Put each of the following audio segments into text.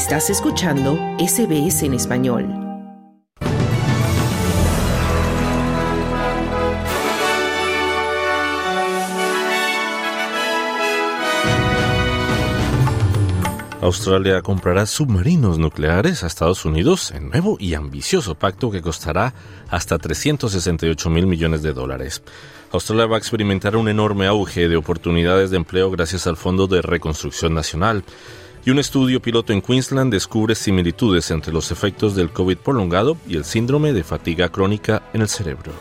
Estás escuchando SBS en español. Australia comprará submarinos nucleares a Estados Unidos en nuevo y ambicioso pacto que costará hasta 368 mil millones de dólares. Australia va a experimentar un enorme auge de oportunidades de empleo gracias al Fondo de Reconstrucción Nacional. Y un estudio piloto en Queensland descubre similitudes entre los efectos del COVID prolongado y el síndrome de fatiga crónica en el cerebro.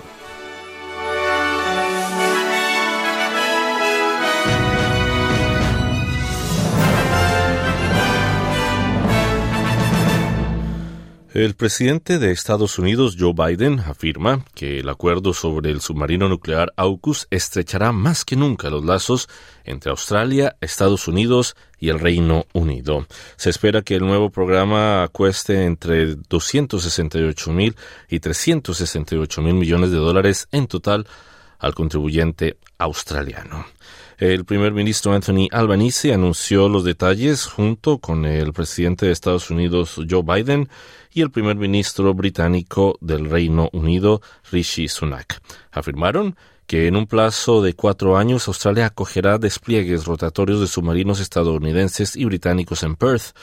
El presidente de Estados Unidos, Joe Biden, afirma que el acuerdo sobre el submarino nuclear AUKUS estrechará más que nunca los lazos entre Australia, Estados Unidos y el Reino Unido. Se espera que el nuevo programa cueste entre 268 mil y 368 mil millones de dólares en total al contribuyente australiano. El primer ministro Anthony Albanese anunció los detalles junto con el presidente de Estados Unidos Joe Biden y el primer ministro británico del Reino Unido Rishi Sunak. Afirmaron que en un plazo de cuatro años Australia acogerá despliegues rotatorios de submarinos estadounidenses y británicos en Perth.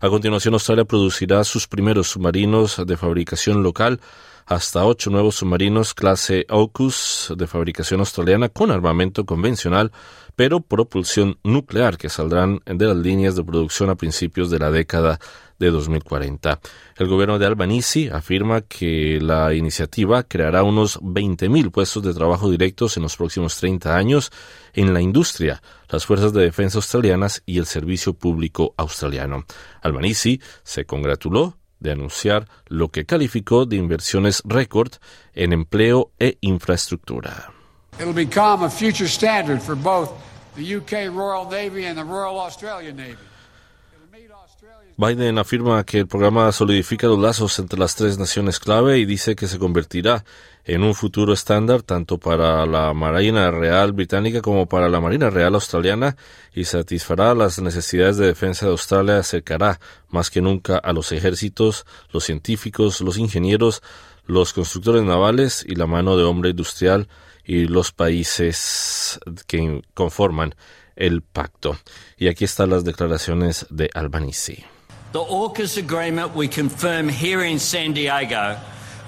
A continuación, Australia producirá sus primeros submarinos de fabricación local hasta ocho nuevos submarinos clase AUKUS de fabricación australiana con armamento convencional, pero propulsión nuclear que saldrán de las líneas de producción a principios de la década de 2040. El gobierno de Albanese afirma que la iniciativa creará unos 20.000 puestos de trabajo directos en los próximos 30 años en la industria, las fuerzas de defensa australianas y el servicio público australiano. Albanese se congratuló de anunciar lo que calificó de inversiones récord en empleo e infraestructura. It'll become a future standard for both the UK Royal Navy and the Royal Australian Navy. Biden afirma que el programa solidifica los lazos entre las tres naciones clave y dice que se convertirá en un futuro estándar tanto para la Marina Real británica como para la Marina Real australiana y satisfará las necesidades de defensa de Australia, acercará más que nunca a los ejércitos, los científicos, los ingenieros, los constructores navales y la mano de obra industrial y los países que conforman el pacto. Y aquí están las declaraciones de Albanese. The AUKUS agreement we confirm here in San Diego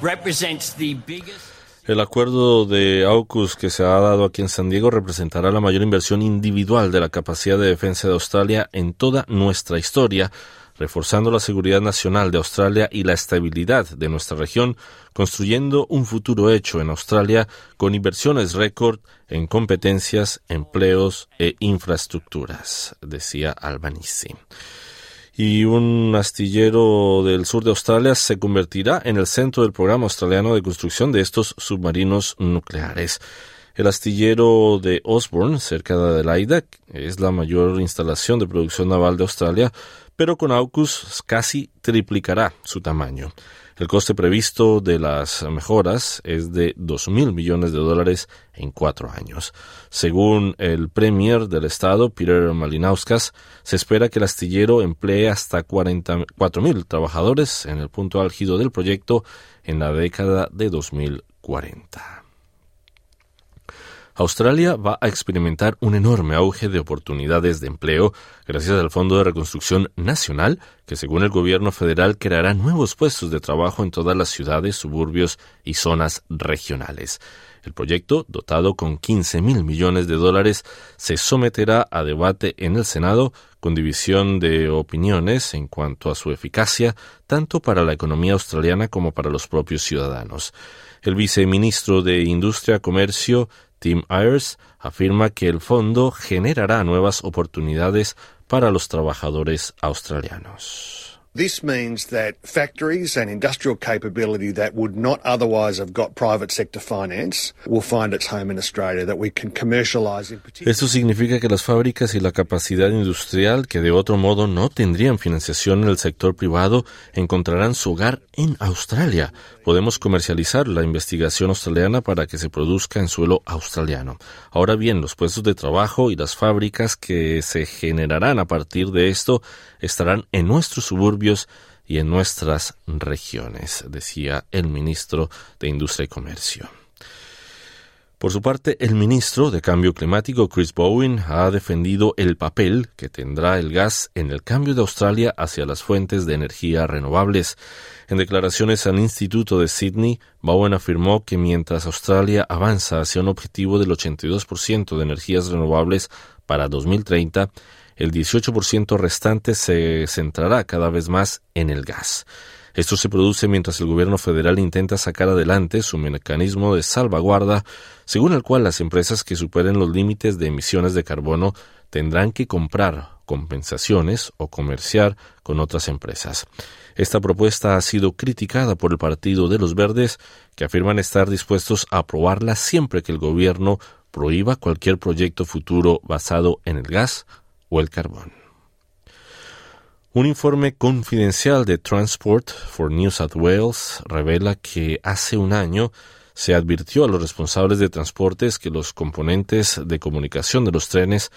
represents the biggest el acuerdo de AUKUS que se ha dado aquí en San Diego representará la mayor inversión individual de la capacidad de defensa de Australia en toda nuestra historia, reforzando la seguridad nacional de Australia y la estabilidad de nuestra región, construyendo un futuro hecho en Australia con inversiones récord en competencias, empleos e infraestructuras, decía Albanese y un astillero del sur de Australia se convertirá en el centro del programa australiano de construcción de estos submarinos nucleares. El astillero de Osborne, cerca de Adelaida, es la mayor instalación de producción naval de Australia, pero con AUKUS casi triplicará su tamaño. El coste previsto de las mejoras es de 2.000 millones de dólares en cuatro años. Según el Premier del Estado, Peter Malinauskas, se espera que el astillero emplee hasta 44.000 trabajadores en el punto álgido del proyecto en la década de 2040. Australia va a experimentar un enorme auge de oportunidades de empleo gracias al Fondo de Reconstrucción Nacional, que según el gobierno federal creará nuevos puestos de trabajo en todas las ciudades, suburbios y zonas regionales. El proyecto, dotado con 15 mil millones de dólares, se someterá a debate en el Senado con división de opiniones en cuanto a su eficacia, tanto para la economía australiana como para los propios ciudadanos. El viceministro de Industria, Comercio, Tim Ayers afirma que el fondo generará nuevas oportunidades para los trabajadores australianos. This means that factories and industrial capability that would not otherwise have got private sector finance will find its home in Australia, that we can commercialize in particular. Esto significa que las fábricas y la capacidad industrial que de otro modo no tendrían financiación en el sector privado encontrarán su hogar en Australia. Podemos comercializar la investigación australiana para que se produzca en suelo australiano. Ahora bien, los puestos de trabajo y las fábricas que se generarán a partir de esto estarán en nuestros y en nuestras regiones, decía el ministro de Industria y Comercio. Por su parte, el ministro de Cambio Climático, Chris Bowen, ha defendido el papel que tendrá el gas en el cambio de Australia hacia las fuentes de energía renovables. En declaraciones al Instituto de Sydney, Bowen afirmó que mientras Australia avanza hacia un objetivo del 82% de energías renovables para 2030, el 18% restante se centrará cada vez más en el gas. Esto se produce mientras el gobierno federal intenta sacar adelante su mecanismo de salvaguarda, según el cual las empresas que superen los límites de emisiones de carbono tendrán que comprar compensaciones o comerciar con otras empresas. Esta propuesta ha sido criticada por el Partido de los Verdes, que afirman estar dispuestos a aprobarla siempre que el gobierno prohíba cualquier proyecto futuro basado en el gas o el carbón. Un informe confidencial de Transport for New South Wales revela que hace un año se advirtió a los responsables de transportes que los componentes de comunicación de los trenes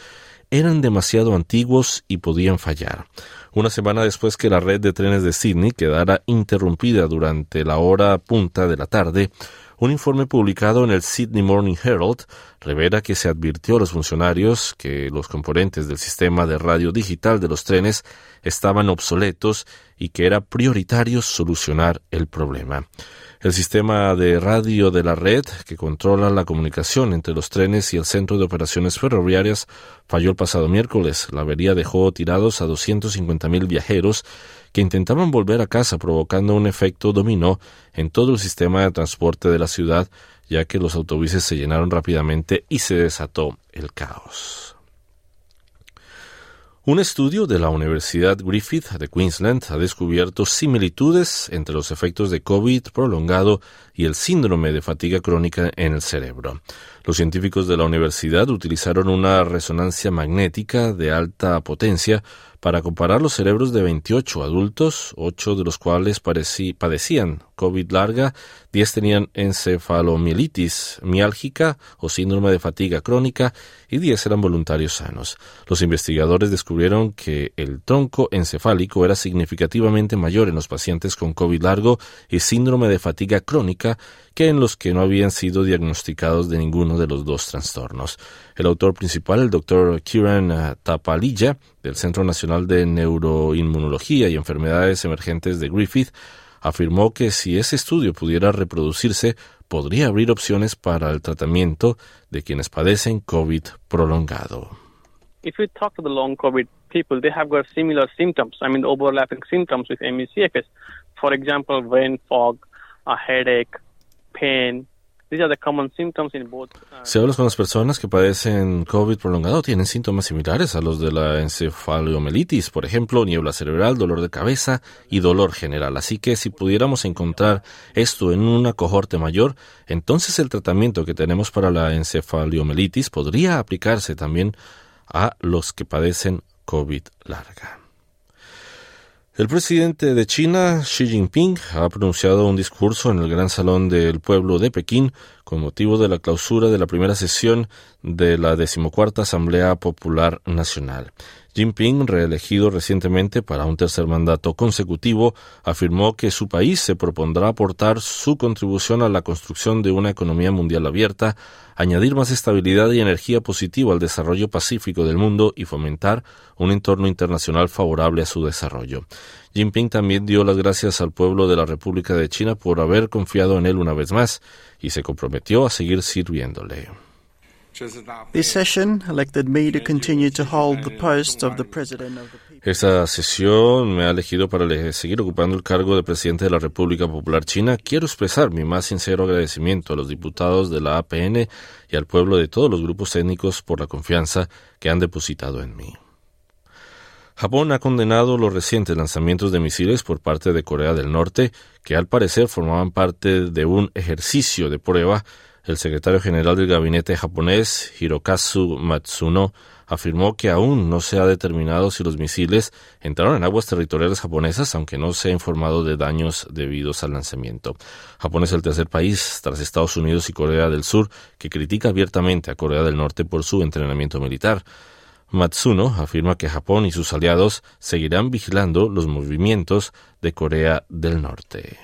eran demasiado antiguos y podían fallar. Una semana después que la red de trenes de Sydney quedara interrumpida durante la hora punta de la tarde, un informe publicado en el Sydney Morning Herald revela que se advirtió a los funcionarios que los componentes del sistema de radio digital de los trenes estaban obsoletos y que era prioritario solucionar el problema. El sistema de radio de la red, que controla la comunicación entre los trenes y el centro de operaciones ferroviarias, falló el pasado miércoles. La avería dejó tirados a 250.000 viajeros que intentaban volver a casa provocando un efecto dominó en todo el sistema de transporte de la ciudad, ya que los autobuses se llenaron rápidamente y se desató el caos. Un estudio de la Universidad Griffith de Queensland ha descubierto similitudes entre los efectos de COVID prolongado y el síndrome de fatiga crónica en el cerebro. Los científicos de la universidad utilizaron una resonancia magnética de alta potencia para comparar los cerebros de 28 adultos, 8 de los cuales padecían COVID larga, 10 tenían encefalomielitis miálgica o síndrome de fatiga crónica y 10 eran voluntarios sanos. Los investigadores descubrieron que el tronco encefálico era significativamente mayor en los pacientes con COVID largo y síndrome de fatiga crónica que en los que no habían sido diagnosticados de ninguno de los dos trastornos. El autor principal, el doctor Kiran Tapalilla, del Centro Nacional de Neuroinmunología y Enfermedades Emergentes de Griffith, afirmó que si ese estudio pudiera reproducirse, podría abrir opciones para el tratamiento de quienes padecen COVID prolongado. If we talk to the long COVID people, they have got similar symptoms, I mean overlapping symptoms with ME/CFS. For example, brain fog, a headache, pain, si hablas con las personas que padecen COVID prolongado, tienen síntomas similares a los de la encefalomielitis, por ejemplo, niebla cerebral, dolor de cabeza y dolor general. Así que si pudiéramos encontrar esto en una cohorte mayor, entonces el tratamiento que tenemos para la encefalomielitis podría aplicarse también a los que padecen COVID larga. El presidente de China, Xi Jinping, ha pronunciado un discurso en el Gran Salón del Pueblo de Pekín con motivo de la clausura de la primera sesión de la decimocuarta Asamblea Popular Nacional. Jinping, reelegido recientemente para un tercer mandato consecutivo, afirmó que su país se propondrá aportar su contribución a la construcción de una economía mundial abierta, añadir más estabilidad y energía positiva al desarrollo pacífico del mundo y fomentar un entorno internacional favorable a su desarrollo. Jinping también dio las gracias al pueblo de la República de China por haber confiado en él una vez más y se comprometió a seguir sirviéndole. Esta sesión me ha elegido para seguir ocupando el cargo de presidente de la República Popular China. Quiero expresar mi más sincero agradecimiento a los diputados de la APN y al pueblo de todos los grupos étnicos por la confianza que han depositado en mí. Japón ha condenado los recientes lanzamientos de misiles por parte de Corea del Norte, que al parecer formaban parte de un ejercicio de prueba. El secretario general del gabinete japonés, Hirokazu Matsuno, afirmó que aún no se ha determinado si los misiles entraron en aguas territoriales japonesas, aunque no se ha informado de daños debidos al lanzamiento. Japón es el tercer país, tras Estados Unidos y Corea del Sur, que critica abiertamente a Corea del Norte por su entrenamiento militar. Matsuno afirma que Japón y sus aliados seguirán vigilando los movimientos de Corea del Norte.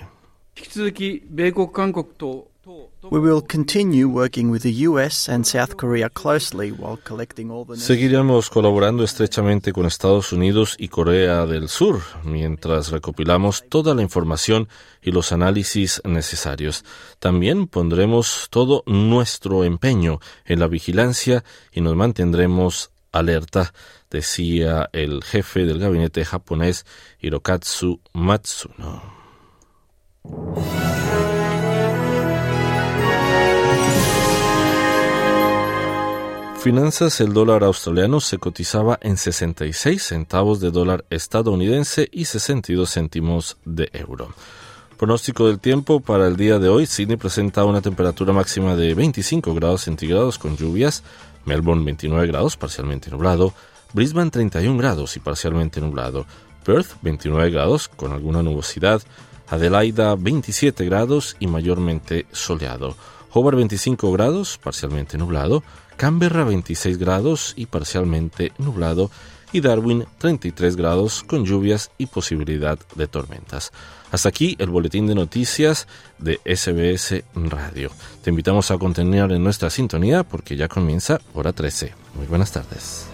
Seguiremos colaborando estrechamente con Estados Unidos y Corea del Sur mientras recopilamos toda la información y los análisis necesarios. También pondremos todo nuestro empeño en la vigilancia y nos mantendremos alerta, decía el jefe del gabinete japonés Hirokatsu Matsuno. Finanzas, el dólar australiano se cotizaba en 66 centavos de dólar estadounidense y 62 céntimos de euro. Pronóstico del tiempo para el día de hoy. Sydney presenta una temperatura máxima de 25 grados centígrados con lluvias. Melbourne 29 grados, parcialmente nublado. Brisbane 31 grados y parcialmente nublado. Perth 29 grados con alguna nubosidad. Adelaida 27 grados y mayormente soleado. Hobart 25 grados, parcialmente nublado. Canberra 26 grados y parcialmente nublado y Darwin 33 grados con lluvias y posibilidad de tormentas. Hasta aquí el boletín de noticias de SBS Radio. Te invitamos a continuar en nuestra sintonía porque ya comienza hora 13. Muy buenas tardes.